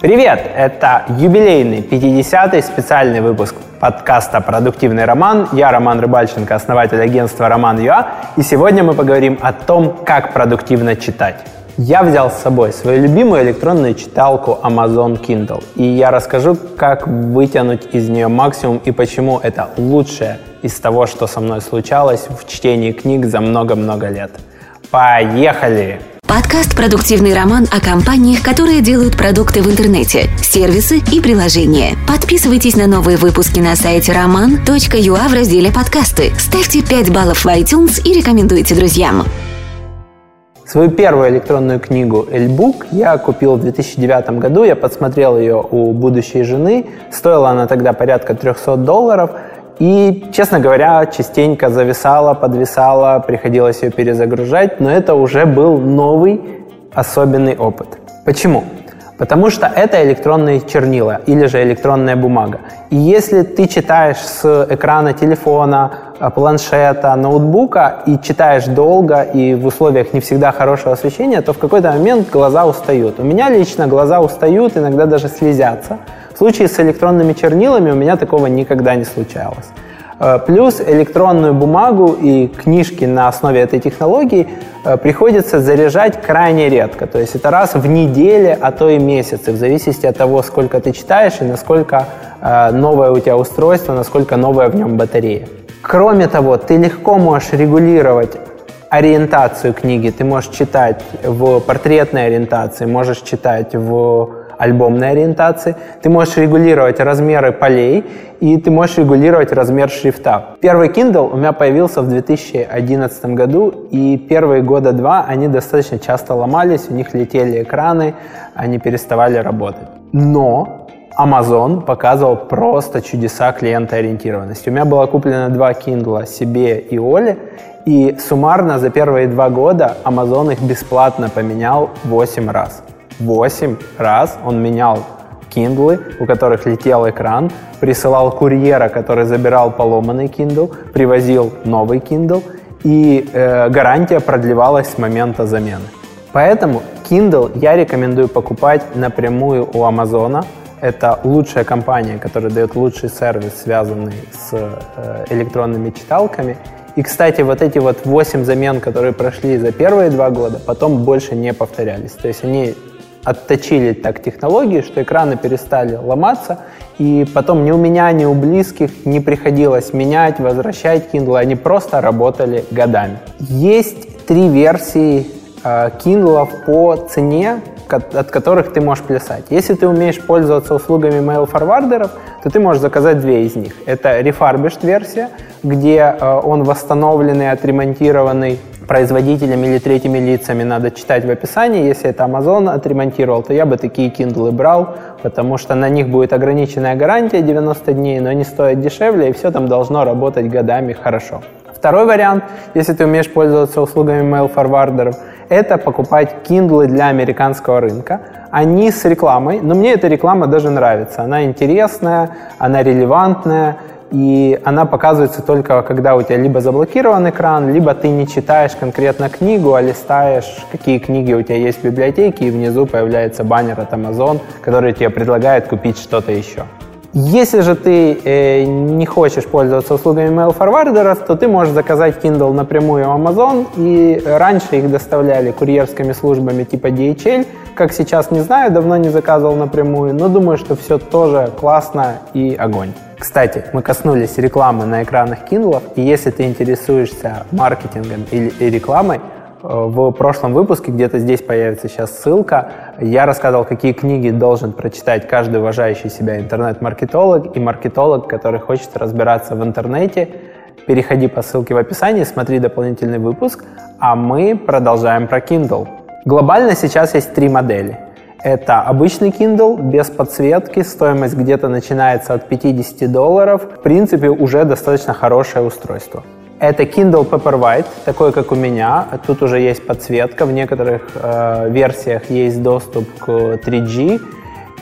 Привет! Это юбилейный 50-й специальный выпуск подкаста «Продуктивный роман». Я Роман Рыбальченко, основатель агентства «Роман Юа», и сегодня мы поговорим о том, как продуктивно читать. Я взял с собой свою любимую электронную читалку Amazon Kindle, и я расскажу, как вытянуть из нее максимум и почему это лучшее из того, что со мной случалось в чтении книг за много-много лет. Поехали! Подкаст «Продуктивный роман» о компаниях, которые делают продукты в интернете, сервисы и приложения. Подписывайтесь на новые выпуски на сайте roman.ua в разделе «Подкасты». Ставьте 5 баллов в iTunes и рекомендуйте друзьям. Свою первую электронную книгу «Эльбук» я купил в 2009 году. Я подсмотрел ее у будущей жены. Стоила она тогда порядка 300 долларов – и, честно говоря, частенько зависала, подвисала, приходилось ее перезагружать, но это уже был новый особенный опыт. Почему? Потому что это электронные чернила или же электронная бумага. И если ты читаешь с экрана телефона, э, планшета, ноутбука и читаешь долго и в условиях не всегда хорошего освещения, то в какой-то момент глаза устают. У меня лично глаза устают, иногда даже слезятся. В случае с электронными чернилами у меня такого никогда не случалось. Э, плюс электронную бумагу и книжки на основе этой технологии э, приходится заряжать крайне редко. То есть это раз в неделю, а то и месяцы, в зависимости от того, сколько ты читаешь и насколько э, новое у тебя устройство, насколько новая в нем батарея. Кроме того, ты легко можешь регулировать ориентацию книги. Ты можешь читать в портретной ориентации, можешь читать в альбомной ориентации, ты можешь регулировать размеры полей, и ты можешь регулировать размер шрифта. Первый Kindle у меня появился в 2011 году, и первые года два они достаточно часто ломались, у них летели экраны, они переставали работать. Но Amazon показывал просто чудеса клиентоориентированности. У меня было куплено два Kindle себе и Оле, и суммарно за первые два года Amazon их бесплатно поменял 8 раз. 8 раз он менял Kindle, у которых летел экран, присылал курьера, который забирал поломанный Kindle, привозил новый Kindle, и э, гарантия продлевалась с момента замены. Поэтому Kindle я рекомендую покупать напрямую у Амазона. Это лучшая компания, которая дает лучший сервис, связанный с э, электронными читалками. И, кстати, вот эти вот 8 замен, которые прошли за первые два года, потом больше не повторялись. То есть они отточили так технологии, что экраны перестали ломаться, и потом ни у меня, ни у близких не приходилось менять, возвращать Kindle, они просто работали годами. Есть три версии э, Kindle по цене, от которых ты можешь плясать. Если ты умеешь пользоваться услугами mail-форвардеров, то ты можешь заказать две из них. Это refurbished версия, где э, он восстановленный, отремонтированный производителями или третьими лицами надо читать в описании. Если это Amazon отремонтировал, то я бы такие Kindle брал, потому что на них будет ограниченная гарантия 90 дней, но они стоят дешевле, и все там должно работать годами хорошо. Второй вариант, если ты умеешь пользоваться услугами mail-форвардеров, это покупать Kindle для американского рынка. Они с рекламой, но мне эта реклама даже нравится. Она интересная, она релевантная, и она показывается только, когда у тебя либо заблокирован экран, либо ты не читаешь конкретно книгу, а листаешь, какие книги у тебя есть в библиотеке, и внизу появляется баннер от Amazon, который тебе предлагает купить что-то еще. Если же ты э, не хочешь пользоваться услугами mail-форвардеров, то ты можешь заказать Kindle напрямую у Amazon, и раньше их доставляли курьерскими службами типа DHL, как сейчас не знаю, давно не заказывал напрямую, но думаю, что все тоже классно и огонь. Кстати, мы коснулись рекламы на экранах Kindle, и если ты интересуешься маркетингом или рекламой, в прошлом выпуске, где-то здесь появится сейчас ссылка, я рассказывал, какие книги должен прочитать каждый уважающий себя интернет-маркетолог и маркетолог, который хочет разбираться в интернете. Переходи по ссылке в описании, смотри дополнительный выпуск, а мы продолжаем про Kindle. Глобально сейчас есть три модели. Это обычный Kindle без подсветки, стоимость где-то начинается от 50 долларов. В принципе, уже достаточно хорошее устройство. Это Kindle Paperwhite, такой как у меня. Тут уже есть подсветка, в некоторых э, версиях есть доступ к 3G.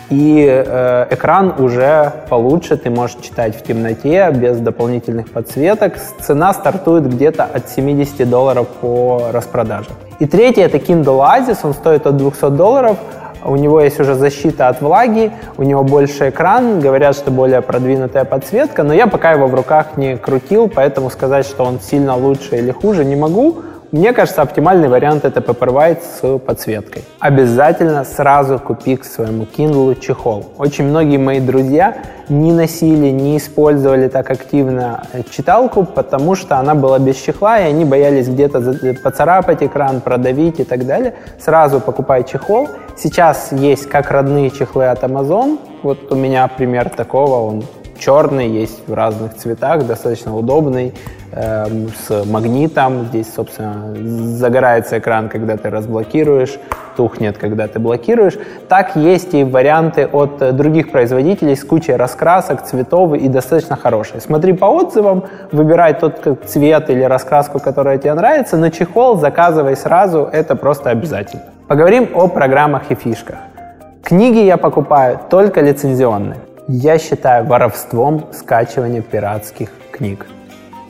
И э, экран уже получше, ты можешь читать в темноте, без дополнительных подсветок. Цена стартует где-то от 70 долларов по распродаже. И третий это Kindle Oasis, он стоит от 200 долларов. У него есть уже защита от влаги, у него больше экран, говорят, что более продвинутая подсветка, но я пока его в руках не крутил, поэтому сказать, что он сильно лучше или хуже, не могу. Мне кажется, оптимальный вариант это Paperwhite с подсветкой. Обязательно сразу купи к своему Kindle чехол. Очень многие мои друзья не носили, не использовали так активно читалку, потому что она была без чехла, и они боялись где-то поцарапать экран, продавить и так далее. Сразу покупай чехол. Сейчас есть как родные чехлы от Amazon. Вот у меня пример такого, он черный, есть в разных цветах, достаточно удобный, э, с магнитом. Здесь, собственно, загорается экран, когда ты разблокируешь, тухнет, когда ты блокируешь. Так есть и варианты от других производителей с кучей раскрасок, цветов и достаточно хорошие. Смотри по отзывам, выбирай тот цвет или раскраску, которая тебе нравится, но чехол заказывай сразу, это просто обязательно. Поговорим о программах и фишках. Книги я покупаю только лицензионные. Я считаю воровством скачивание пиратских книг.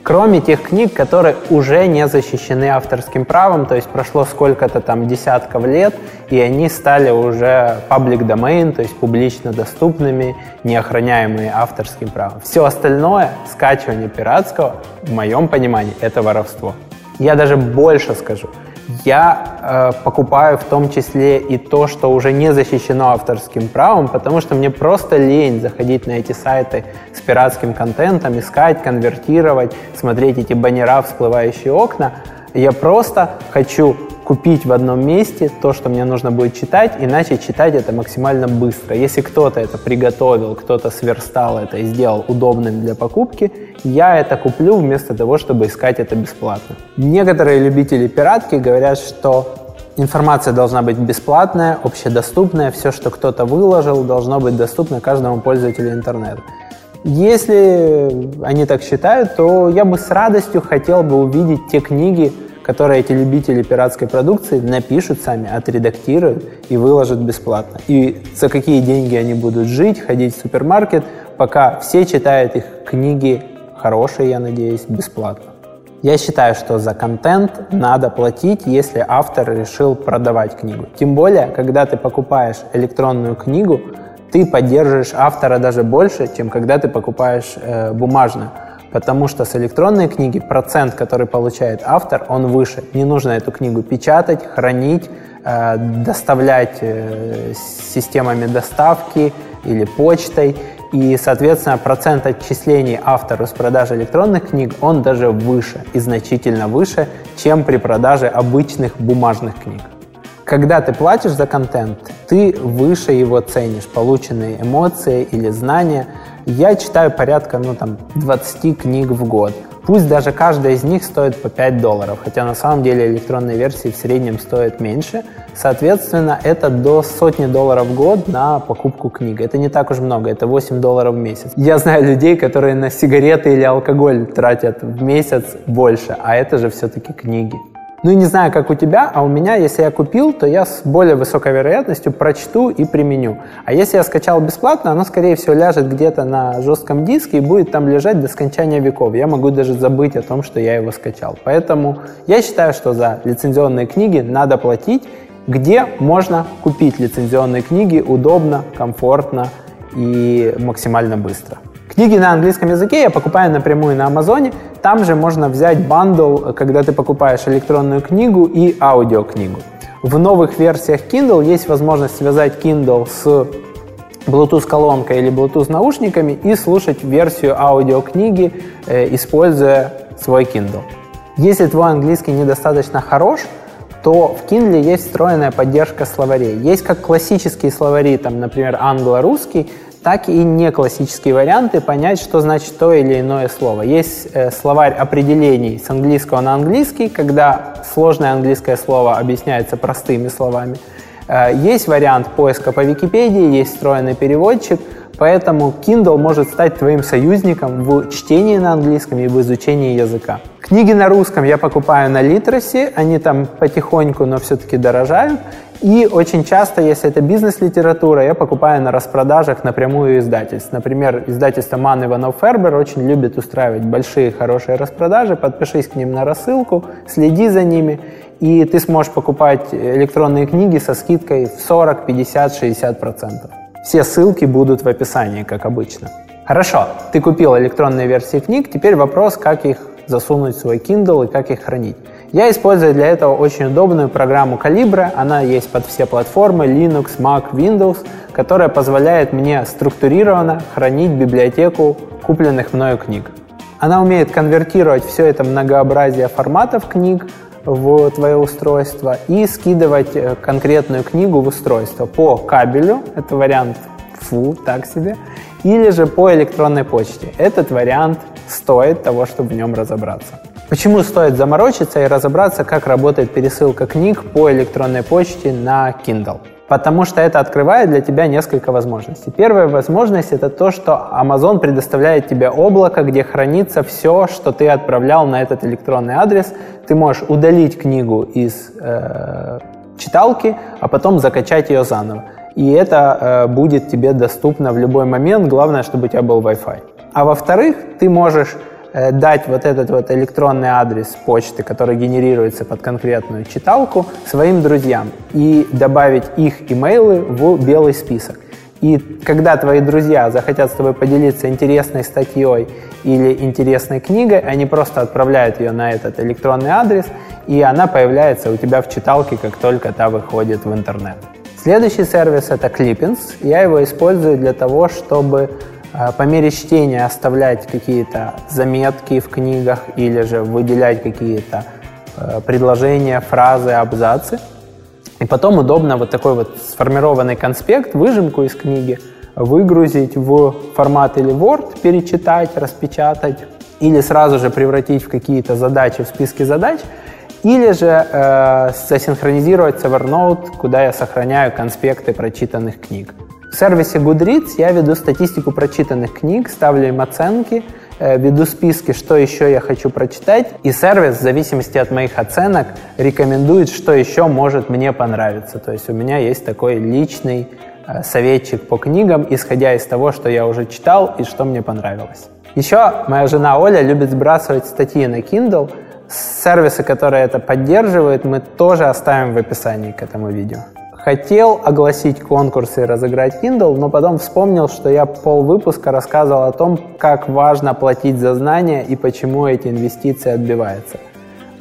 Кроме тех книг, которые уже не защищены авторским правом, то есть прошло сколько-то там десятков лет, и они стали уже public domain, то есть публично доступными, неохраняемые авторским правом. Все остальное, скачивание пиратского, в моем понимании, это воровство. Я даже больше скажу – я э, покупаю в том числе и то, что уже не защищено авторским правом, потому что мне просто лень заходить на эти сайты с пиратским контентом, искать, конвертировать, смотреть эти баннера, всплывающие окна. Я просто хочу купить в одном месте то, что мне нужно будет читать, и начать читать это максимально быстро. Если кто-то это приготовил, кто-то сверстал это и сделал удобным для покупки, я это куплю вместо того, чтобы искать это бесплатно. Некоторые любители пиратки говорят, что информация должна быть бесплатная, общедоступная, все, что кто-то выложил, должно быть доступно каждому пользователю интернета. Если они так считают, то я бы с радостью хотел бы увидеть те книги, которые эти любители пиратской продукции напишут сами, отредактируют и выложат бесплатно. И за какие деньги они будут жить, ходить в супермаркет, пока все читают их книги хорошие, я надеюсь, бесплатно. Я считаю, что за контент надо платить, если автор решил продавать книгу. Тем более, когда ты покупаешь электронную книгу, ты поддерживаешь автора даже больше, чем когда ты покупаешь э, бумажную потому что с электронной книги процент, который получает автор, он выше. Не нужно эту книгу печатать, хранить, э, доставлять э, системами доставки или почтой. И, соответственно, процент отчислений автору с продажи электронных книг, он даже выше и значительно выше, чем при продаже обычных бумажных книг. Когда ты платишь за контент, ты выше его ценишь, полученные эмоции или знания. Я читаю порядка ну, там, 20 книг в год. Пусть даже каждая из них стоит по 5 долларов, хотя на самом деле электронные версии в среднем стоят меньше. Соответственно, это до сотни долларов в год на покупку книг. Это не так уж много, это 8 долларов в месяц. Я знаю людей, которые на сигареты или алкоголь тратят в месяц больше, а это же все-таки книги. Ну и не знаю, как у тебя, а у меня, если я купил, то я с более высокой вероятностью прочту и применю. А если я скачал бесплатно, оно, скорее всего, ляжет где-то на жестком диске и будет там лежать до скончания веков. Я могу даже забыть о том, что я его скачал. Поэтому я считаю, что за лицензионные книги надо платить, где можно купить лицензионные книги удобно, комфортно и максимально быстро. Книги на английском языке я покупаю напрямую на Амазоне. Там же можно взять бандл, когда ты покупаешь электронную книгу и аудиокнигу. В новых версиях Kindle есть возможность связать Kindle с Bluetooth-колонкой или Bluetooth-наушниками и слушать версию аудиокниги, э, используя свой Kindle. Если твой английский недостаточно хорош, то в Kindle есть встроенная поддержка словарей. Есть как классические словари, там, например, англо-русский, так и не классические варианты понять, что значит то или иное слово. Есть э, словарь определений с английского на английский, когда сложное английское слово объясняется простыми словами. Э, есть вариант поиска по Википедии, есть встроенный переводчик, поэтому Kindle может стать твоим союзником в чтении на английском и в изучении языка. Книги на русском я покупаю на Литресе, они там потихоньку, но все-таки дорожают. И очень часто, если это бизнес-литература, я покупаю на распродажах напрямую издательств. Например, издательство Ман Иванов Фербер очень любит устраивать большие хорошие распродажи. Подпишись к ним на рассылку, следи за ними, и ты сможешь покупать электронные книги со скидкой в 40, 50, 60 процентов. Все ссылки будут в описании, как обычно. Хорошо, ты купил электронные версии книг, теперь вопрос, как их засунуть в свой Kindle и как их хранить. Я использую для этого очень удобную программу Calibra. Она есть под все платформы Linux, Mac, Windows, которая позволяет мне структурированно хранить библиотеку купленных мною книг. Она умеет конвертировать все это многообразие форматов книг в твое устройство и скидывать э, конкретную книгу в устройство по кабелю, это вариант фу, так себе, или же по электронной почте. Этот вариант стоит того, чтобы в нем разобраться. Почему стоит заморочиться и разобраться, как работает пересылка книг по электронной почте на Kindle? Потому что это открывает для тебя несколько возможностей. Первая возможность это то, что Amazon предоставляет тебе облако, где хранится все, что ты отправлял на этот электронный адрес. Ты можешь удалить книгу из э, читалки, а потом закачать ее заново. И это э, будет тебе доступно в любой момент. Главное, чтобы у тебя был Wi-Fi. А во-вторых, ты можешь дать вот этот вот электронный адрес почты, который генерируется под конкретную читалку, своим друзьям и добавить их имейлы в белый список. И когда твои друзья захотят с тобой поделиться интересной статьей или интересной книгой, они просто отправляют ее на этот электронный адрес, и она появляется у тебя в читалке, как только та выходит в интернет. Следующий сервис это Clippings. Я его использую для того, чтобы по мере чтения оставлять какие-то заметки в книгах или же выделять какие-то э, предложения, фразы, абзацы. И потом удобно вот такой вот сформированный конспект, выжимку из книги выгрузить в формат или Word, перечитать, распечатать, или сразу же превратить в какие-то задачи в списке задач, или же э, засинхронизировать с Evernote, куда я сохраняю конспекты прочитанных книг. В сервисе Goodreads я веду статистику прочитанных книг, ставлю им оценки, э, веду списки, что еще я хочу прочитать, и сервис в зависимости от моих оценок рекомендует, что еще может мне понравиться. То есть у меня есть такой личный э, советчик по книгам, исходя из того, что я уже читал и что мне понравилось. Еще моя жена Оля любит сбрасывать статьи на Kindle. Сервисы, которые это поддерживают, мы тоже оставим в описании к этому видео. Хотел огласить конкурс и разыграть Kindle, но потом вспомнил, что я пол выпуска рассказывал о том, как важно платить за знания и почему эти инвестиции отбиваются.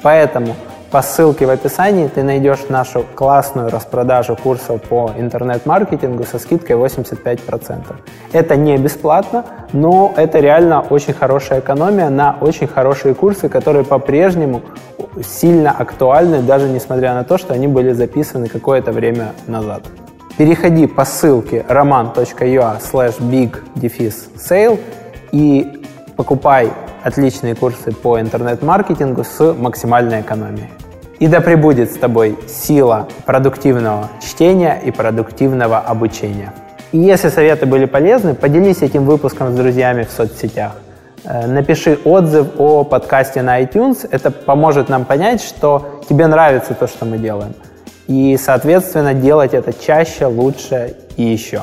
Поэтому по ссылке в описании ты найдешь нашу классную распродажу курсов по интернет-маркетингу со скидкой 85%. Это не бесплатно, но это реально очень хорошая экономия на очень хорошие курсы, которые по-прежнему сильно актуальны, даже несмотря на то, что они были записаны какое-то время назад. Переходи по ссылке roman.ua slash big sale и покупай отличные курсы по интернет-маркетингу с максимальной экономией. И да пребудет с тобой сила продуктивного чтения и продуктивного обучения. И если советы были полезны, поделись этим выпуском с друзьями в соцсетях. Э, напиши отзыв о подкасте на iTunes. Это поможет нам понять, что тебе нравится то, что мы делаем. И, соответственно, делать это чаще, лучше и еще.